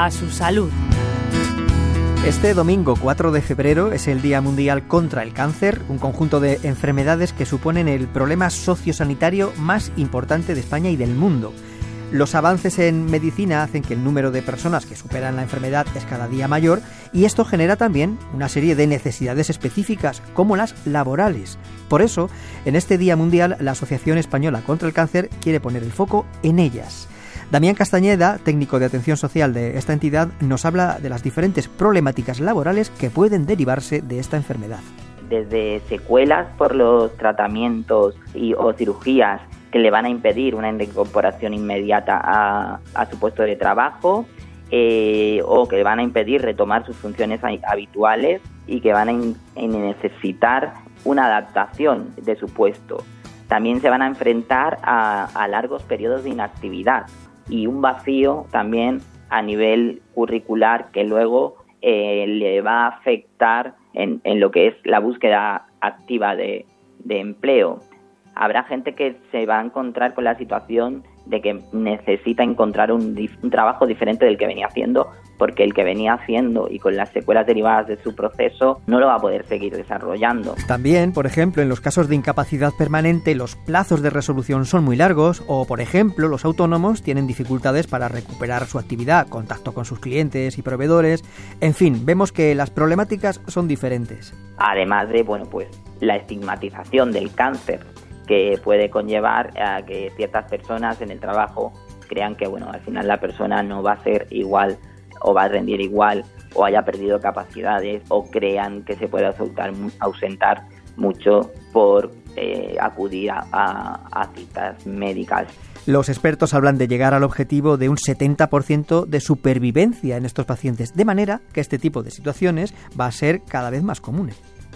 a su salud. Este domingo 4 de febrero es el Día Mundial contra el Cáncer, un conjunto de enfermedades que suponen el problema sociosanitario más importante de España y del mundo. Los avances en medicina hacen que el número de personas que superan la enfermedad es cada día mayor y esto genera también una serie de necesidades específicas como las laborales. Por eso, en este Día Mundial, la Asociación Española contra el Cáncer quiere poner el foco en ellas. Damián Castañeda, técnico de atención social de esta entidad, nos habla de las diferentes problemáticas laborales que pueden derivarse de esta enfermedad. Desde secuelas por los tratamientos y, o cirugías que le van a impedir una incorporación inmediata a, su puesto de trabajo eh, o que le van a impedir retomar sus funciones habituales y que van a necesitar una adaptación de su puesto. También se van a enfrentar a largos periodos de inactividad y un vacío también a nivel curricular que luego eh, le va a afectar en, en, lo que es la búsqueda activa de, de empleo. Habrá gente que se va a encontrar con la situación de que necesita encontrar un, un, trabajo diferente del que venía haciendo porque el que venía haciendo y con las secuelas derivadas de su proceso no lo va a poder seguir desarrollando. También, por ejemplo, en los casos de incapacidad permanente los plazos de resolución son muy largos o, por ejemplo, los autónomos tienen dificultades para recuperar su actividad, contacto con sus clientes y proveedores. En fin, vemos que las problemáticas son diferentes. Además de, bueno, pues la estigmatización del cáncer que puede conllevar a que ciertas personas en el trabajo crean que, bueno, al final la persona no va a ser igual o va a rendir igual o haya perdido capacidades o crean que se puede ausentar, ausentar mucho por eh, acudir a, a, citas médicas. Los expertos hablan de llegar al objetivo de un 70% de supervivencia en estos pacientes, de manera que este tipo de situaciones va a ser cada vez más común.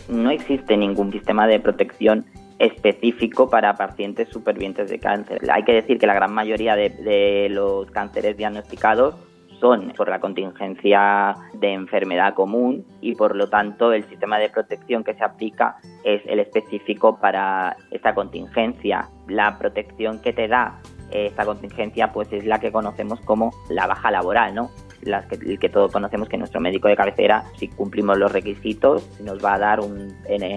No existe ningún sistema de protección específico para pacientes supervivientes de cáncer. Hay que decir que la gran mayoría de, de los cánceres diagnosticados son por la contingencia de enfermedad común y por lo tanto el sistema de protección que se aplica es el específico para esta contingencia. La protección que te da esta contingencia pues es la que conocemos como la baja laboral, ¿no? Las que, que todos conocemos que nuestro médico de cabecera, si cumplimos los requisitos, nos va a dar un,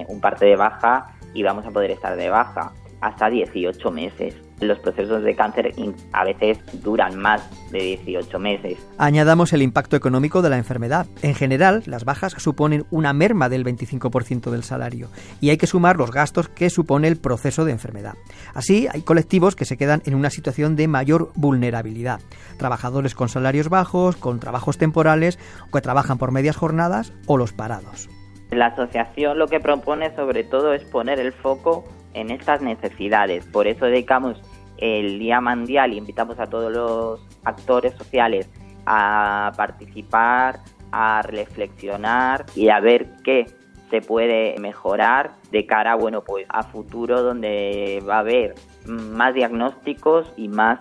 un parte de baja y vamos a poder estar de baja hasta 18 meses. Los procesos de cáncer a veces duran más de 18 meses. Añadamos el impacto económico de la enfermedad. En general, las bajas suponen una merma del 25% del salario y hay que sumar los gastos que supone el proceso de enfermedad. Así, hay colectivos que se quedan en una situación de mayor vulnerabilidad. Trabajadores con salarios bajos, con trabajos temporales, que trabajan por medias jornadas o los parados. La asociación lo que propone sobre todo es poner el foco en estas necesidades. Por eso dedicamos el Día Mundial y invitamos a todos los actores sociales a participar, a reflexionar y a ver qué se puede mejorar de cara bueno pues a futuro donde va a haber más diagnósticos y más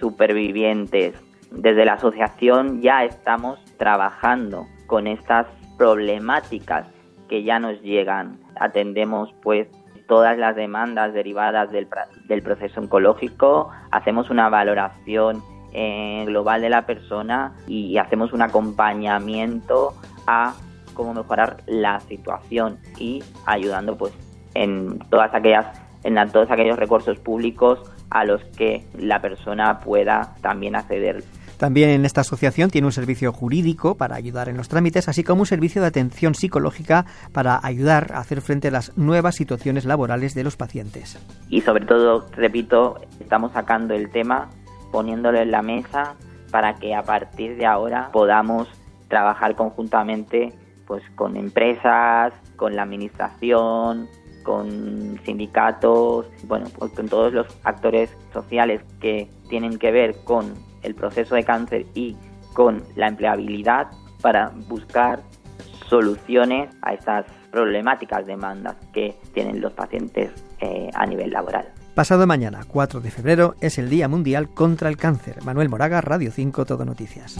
supervivientes. Desde la asociación ya estamos trabajando con estas problemáticas que ya nos llegan. Atendemos pues todas las demandas derivadas del, del proceso oncológico, hacemos una valoración eh, global de la persona y hacemos un acompañamiento a cómo mejorar la situación y ayudando pues en todas aquellas en todos aquellos recursos públicos a los que la persona pueda también acceder. También en esta asociación tiene un servicio jurídico para ayudar en los trámites, así como un servicio de atención psicológica para ayudar a hacer frente a las nuevas situaciones laborales de los pacientes. Y sobre todo, repito, estamos sacando el tema, poniéndolo en la mesa para que a partir de ahora podamos trabajar conjuntamente pues con empresas, con la administración, con sindicatos, bueno, pues con todos los actores sociales que tienen que ver con el proceso de cáncer y con la empleabilidad para buscar soluciones a estas problemáticas demandas que tienen los pacientes eh, a nivel laboral. Pasado mañana, 4 de febrero, es el Día Mundial contra el Cáncer. Manuel Moraga, Radio 5, Todo Noticias.